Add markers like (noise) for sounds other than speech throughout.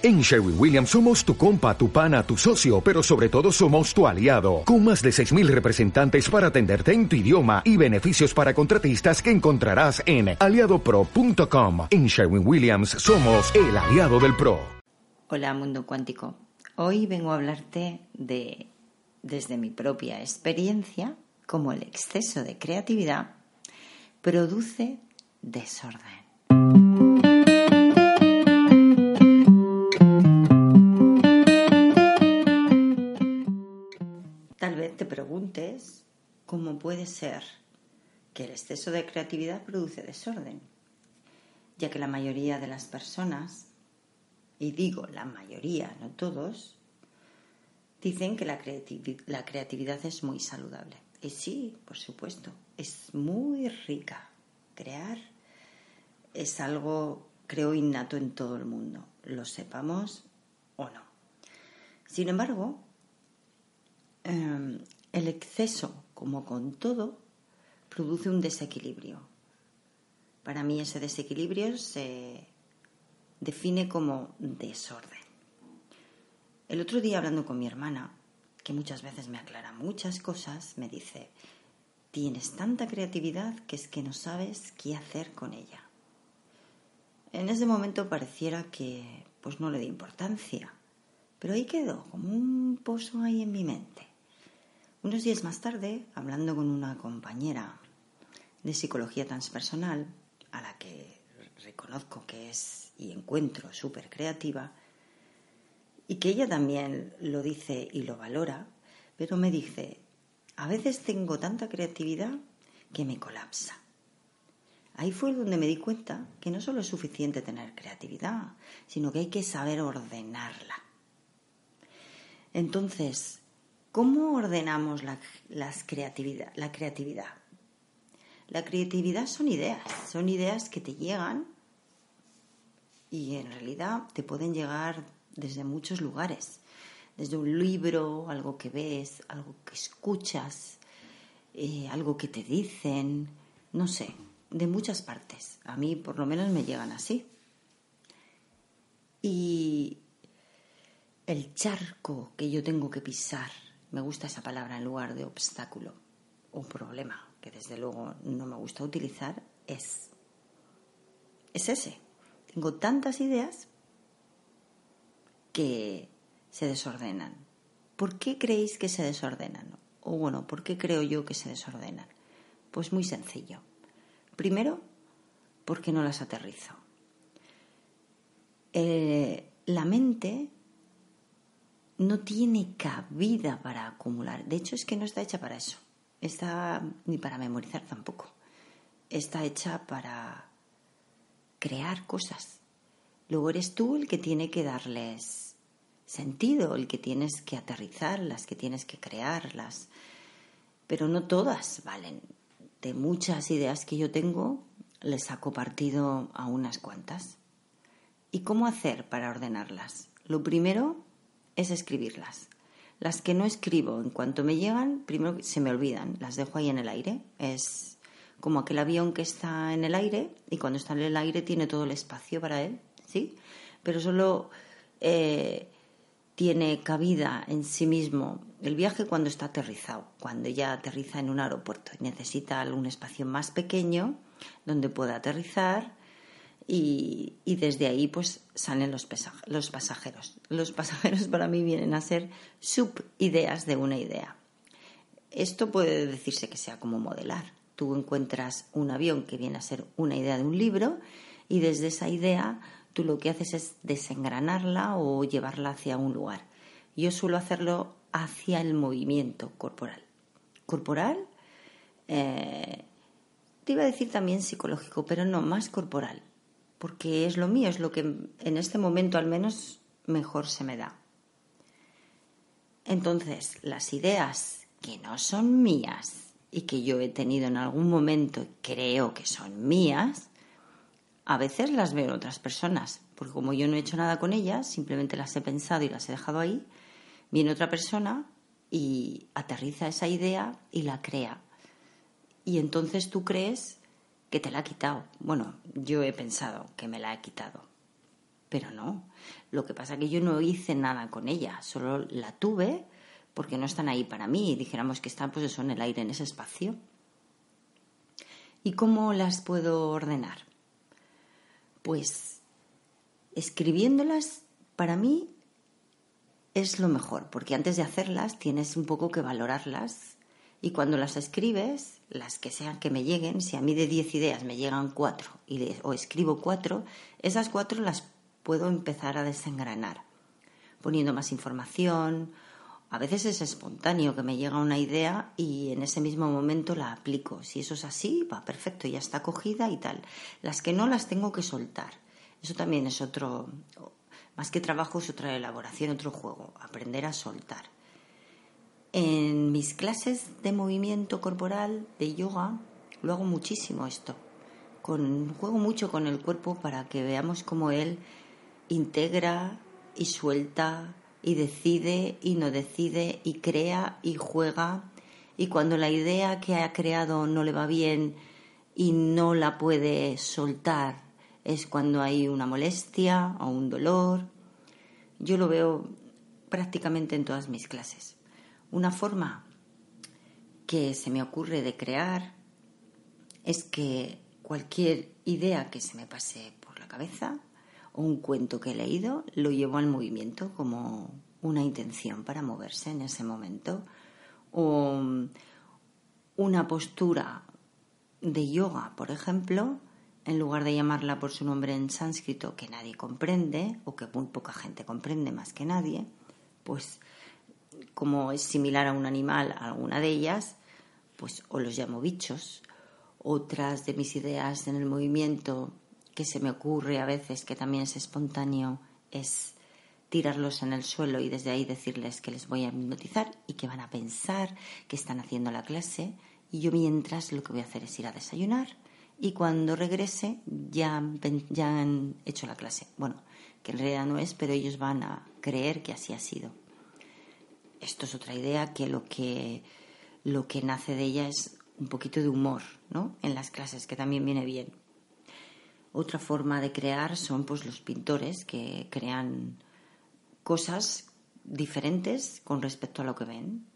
En Sherwin Williams somos tu compa, tu pana, tu socio, pero sobre todo somos tu aliado, con más de 6.000 representantes para atenderte en tu idioma y beneficios para contratistas que encontrarás en aliadopro.com. En Sherwin Williams somos el aliado del PRO. Hola mundo cuántico, hoy vengo a hablarte de, desde mi propia experiencia, cómo el exceso de creatividad produce desorden. Preguntes cómo puede ser que el exceso de creatividad produce desorden, ya que la mayoría de las personas, y digo la mayoría, no todos, dicen que la creatividad es muy saludable. Y sí, por supuesto, es muy rica. Crear es algo, creo, innato en todo el mundo, lo sepamos o no. Sin embargo, em, el exceso, como con todo, produce un desequilibrio. Para mí ese desequilibrio se define como desorden. El otro día hablando con mi hermana, que muchas veces me aclara muchas cosas, me dice, tienes tanta creatividad que es que no sabes qué hacer con ella. En ese momento pareciera que pues no le di importancia, pero ahí quedó como un pozo ahí en mi mente. Unos días más tarde, hablando con una compañera de psicología transpersonal, a la que reconozco que es y encuentro súper creativa, y que ella también lo dice y lo valora, pero me dice, a veces tengo tanta creatividad que me colapsa. Ahí fue donde me di cuenta que no solo es suficiente tener creatividad, sino que hay que saber ordenarla. Entonces, ¿Cómo ordenamos la, creatividad, la creatividad? La creatividad son ideas, son ideas que te llegan y en realidad te pueden llegar desde muchos lugares, desde un libro, algo que ves, algo que escuchas, eh, algo que te dicen, no sé, de muchas partes. A mí por lo menos me llegan así. Y el charco que yo tengo que pisar me gusta esa palabra en lugar de obstáculo o problema, que desde luego no me gusta utilizar, es, es ese. Tengo tantas ideas que se desordenan. ¿Por qué creéis que se desordenan? O bueno, ¿por qué creo yo que se desordenan? Pues muy sencillo. Primero, porque no las aterrizo. Eh, la mente no tiene cabida para acumular. De hecho, es que no está hecha para eso. Está ni para memorizar tampoco. Está hecha para crear cosas. Luego eres tú el que tiene que darles sentido, el que tienes que aterrizarlas, que tienes que crearlas. Pero no todas valen. De muchas ideas que yo tengo, les saco partido a unas cuantas. ¿Y cómo hacer para ordenarlas? Lo primero es escribirlas. Las que no escribo en cuanto me llegan, primero se me olvidan, las dejo ahí en el aire. Es como aquel avión que está en el aire y cuando está en el aire tiene todo el espacio para él, ¿sí? Pero solo eh, tiene cabida en sí mismo el viaje cuando está aterrizado, cuando ya aterriza en un aeropuerto necesita algún espacio más pequeño donde pueda aterrizar y, desde ahí pues salen los, pasajeros. Los pasajeros para mí vienen a ser subideas de una idea. Esto puede decirse que sea como modelar. Tú encuentras un avión que viene a ser una idea de un libro y desde esa idea tú lo que haces es desengranarla o llevarla hacia un lugar. Yo suelo hacerlo hacia el movimiento corporal. Corporal, eh, te iba a decir también psicológico, pero no, más corporal porque es lo mío, es lo que en este momento al menos mejor se me da. Entonces, las ideas que no son mías y que yo he tenido en algún momento y creo que son mías, a veces las veo en otras personas, porque como yo no he hecho nada con ellas, simplemente las he pensado y las he dejado ahí, viene otra persona y aterriza esa idea y la crea. Y entonces tú crees que te la ha quitado. Bueno, yo he pensado que me la ha quitado. pero no. Lo que pasa es que yo no hice nada con ella, solo la tuve porque no están ahí para mí, dijéramos que están pues eso en el aire, en ese espacio. ¿Y cómo las puedo ordenar? Pues escribiéndolas para mí es lo mejor, porque antes de hacerlas tienes un poco que valorarlas y cuando las escribes, las que sean que me lleguen, si a mí de 10 ideas me llegan cuatro y o escribo cuatro, esas cuatro las puedo empezar a desengranar, poniendo más información. A veces es espontáneo que me llega una idea y en ese mismo momento la aplico. Si eso es así, va perfecto, ya está cogida y tal. Las que no las tengo que soltar. Eso también es otro, más que trabajo, es otra elaboración, otro juego, aprender a soltar. En mis clases de movimiento corporal, de yoga, lo hago muchísimo esto. Juego mucho con el cuerpo para que veamos cómo él integra y suelta y decide y no decide y crea y juega. Y cuando la idea que ha creado no le va bien y no la puede soltar, es cuando hay una molestia o un dolor. Yo lo veo prácticamente en todas mis clases. Una forma que se me ocurre de crear es que cualquier idea que se me pase por la cabeza o un cuento que he leído lo llevo al movimiento como una intención para moverse en ese momento o una postura de yoga, por ejemplo, en lugar de llamarla por su nombre en sánscrito que nadie comprende o que muy poca gente comprende más que nadie, pues como es similar a un animal, alguna de ellas, pues o los llamo bichos. Otras de mis ideas en el movimiento que se me ocurre a veces, que también es espontáneo, es tirarlos en el suelo y desde ahí decirles que les voy a hipnotizar y que van a pensar que están haciendo la clase. Y yo mientras lo que voy a hacer es ir a desayunar y cuando regrese ya, ya han hecho la clase. Bueno, que en realidad no es, pero ellos van a creer que así ha sido esto es otra idea que lo que lo que nace de ella es un poquito de humor, ¿no? En las clases, que también viene bien. Otra forma de crear son pues los pintores que crean cosas diferentes con respecto a lo que ven.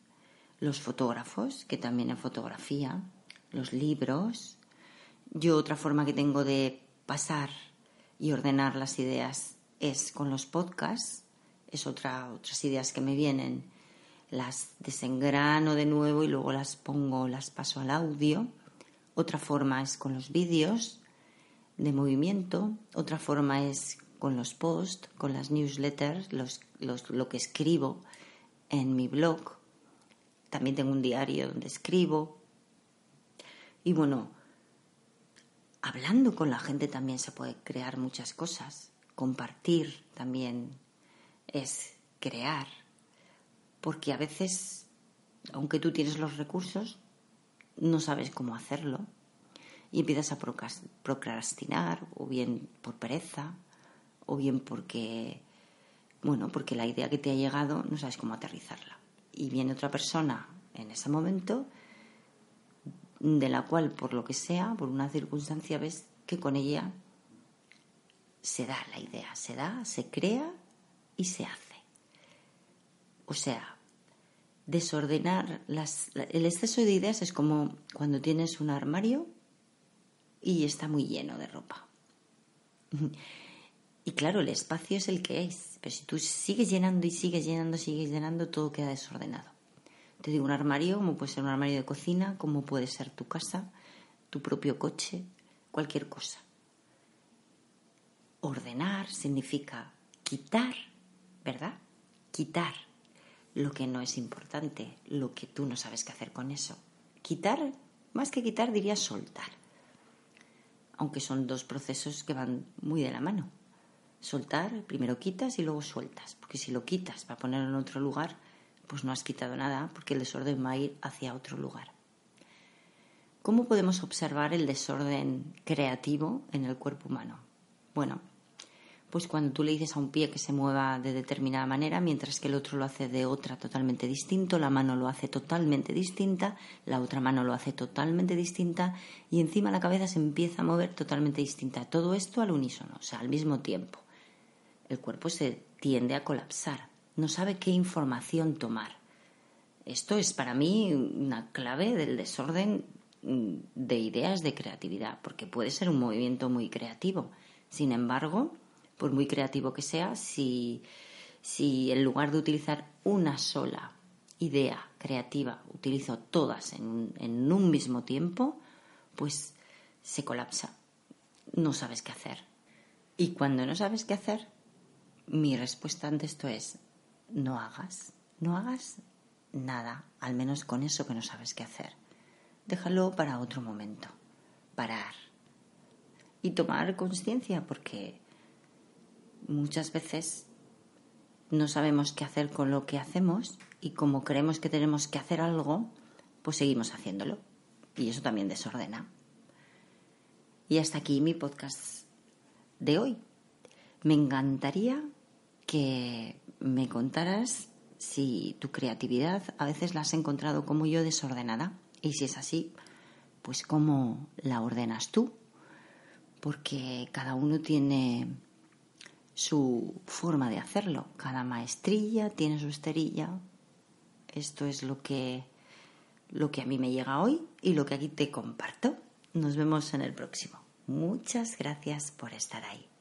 Los fotógrafos, que también en fotografía, los libros. Yo otra forma que tengo de pasar y ordenar las ideas es con los podcasts. Es otra, otras ideas que me vienen las desengrano de nuevo y luego las pongo, las paso al audio. Otra forma es con los vídeos de movimiento. Otra forma es con los posts, con las newsletters, los, lo que escribo en mi blog. También tengo un diario donde escribo. Y bueno, hablando con la gente también se puede crear muchas cosas. Compartir también es crear porque a veces, aunque tú tienes los recursos, no sabes cómo hacerlo y empiezas a procrastinar, o bien por pereza, o bien porque, bueno, porque la idea que te ha llegado no sabes cómo aterrizarla. Y viene otra persona en ese momento de la cual, por lo que sea, por una circunstancia, ves que con ella se da la idea, se da, se crea y se hace. O sea, desordenar las, el exceso de ideas es como cuando tienes un armario y está muy lleno de ropa. (laughs) Y claro, el espacio es el que es, pero si tú sigues llenando y sigues llenando, sigues llenando, todo queda desordenado. Te digo, un armario, como puede ser un armario de cocina, como puede ser tu casa, tu propio coche, cualquier cosa. Ordenar significa quitar, ¿verdad? Quitar lo que no es importante, lo que tú no sabes qué hacer con eso. Quitar, más que quitar, diría soltar. Aunque son dos procesos que van muy de la mano. Soltar, primero quitas y luego sueltas. Porque si lo quitas para ponerlo en otro lugar, pues no has quitado nada, porque el desorden va a ir hacia otro lugar. ¿Cómo podemos observar el desorden creativo en el cuerpo humano? Bueno, pues cuando tú le dices a un pie que se mueva de determinada manera, mientras que el otro lo hace de otra totalmente distinto, la mano lo hace totalmente distinta, la otra mano lo hace totalmente distinta y encima la cabeza se empieza a mover totalmente distinta. Todo esto al unísono, o sea, al mismo tiempo. el cuerpo se tiende a colapsar, no sabe qué información tomar. Esto es para mí una clave del desorden mm, de ideas de creatividad, porque puede ser un movimiento muy creativo. Sin embargo, por muy creativo que sea, si, si en lugar de utilizar una sola idea creativa utilizo todas en, en un mismo tiempo, pues se colapsa. No sabes qué hacer. Y cuando no sabes qué hacer, mi respuesta ante esto es no hagas, no hagas nada, al menos con eso que no sabes qué hacer. Déjalo para otro momento, parar y tomar conciencia porque muchas veces no sabemos qué hacer con lo que hacemos y como creemos que tenemos que hacer algo, pues seguimos haciéndolo. Y eso también desordena. Y hasta aquí mi podcast de hoy. Me encantaría que me contaras si tu creatividad a veces la has encontrado como yo desordenada y si es así, pues cómo la ordenas tú, porque cada uno tiene su forma de hacerlo, cada maestrilla tiene su esterilla. Esto es lo que lo que a mí me llega hoy y lo que aquí te comparto. Nos vemos en el próximo. Muchas gracias por estar ahí.